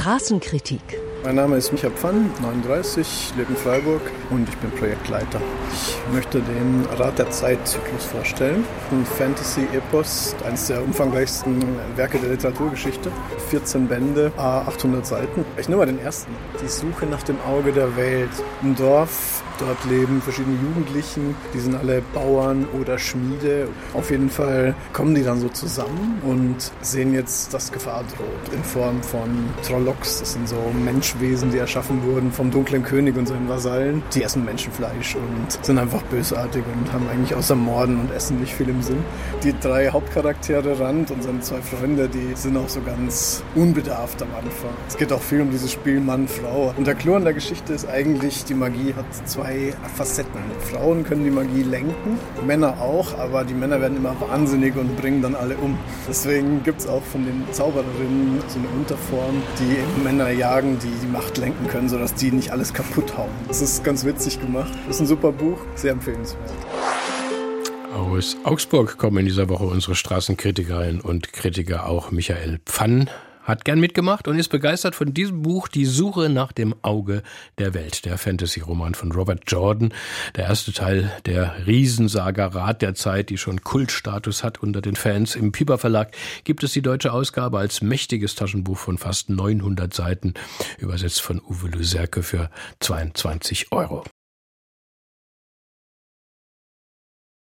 Straßenkritik. Mein Name ist Micha Pfann, 39, lebe in Freiburg und ich bin Projektleiter. Ich möchte den Rat der Zeit-Zyklus vorstellen. Ein Fantasy-Epos, eines der umfangreichsten Werke der Literaturgeschichte. 14 Bände, 800 Seiten. Ich nehme mal den ersten. Die Suche nach dem Auge der Welt. Ein Dorf, dort leben verschiedene Jugendlichen, die sind alle Bauern oder Schmiede. Auf jeden Fall kommen die dann so zusammen und sehen jetzt, dass Gefahr droht in Form von Trollocs. Das sind so Menschwesen, die erschaffen wurden vom dunklen König und seinen Vasallen. Die essen Menschenfleisch und sind einfach bösartig und haben eigentlich außer Morden und Essen nicht viel im Sinn. Die drei Hauptcharaktere Rand und seine zwei Freunde, die sind auch so ganz unbedarft am Anfang. Es geht auch viel um dieses Spiel Mann-Frau. Und der Clou an der Geschichte ist eigentlich, die Magie hat zwei Facetten. Frauen können die Magie lenken, Männer auch, aber die Männer werden immer wahnsinnig und bringen dann alle um. Deswegen gibt es auch von den Zaubererinnen so eine Unterform, die Männer jagen, die die Macht lenken können, sodass die nicht alles kaputt hauen. Das ist ganz witzig gemacht. Das ist ein super Buch, sehr empfehlenswert. Aus Augsburg kommen in dieser Woche unsere Straßenkritikerinnen und Kritiker auch Michael Pfann, hat gern mitgemacht und ist begeistert von diesem Buch Die Suche nach dem Auge der Welt, der Fantasy-Roman von Robert Jordan. Der erste Teil der Riesensaga Rat der Zeit, die schon Kultstatus hat unter den Fans. Im Piper Verlag gibt es die deutsche Ausgabe als mächtiges Taschenbuch von fast 900 Seiten, übersetzt von Uwe Luserke für 22 Euro.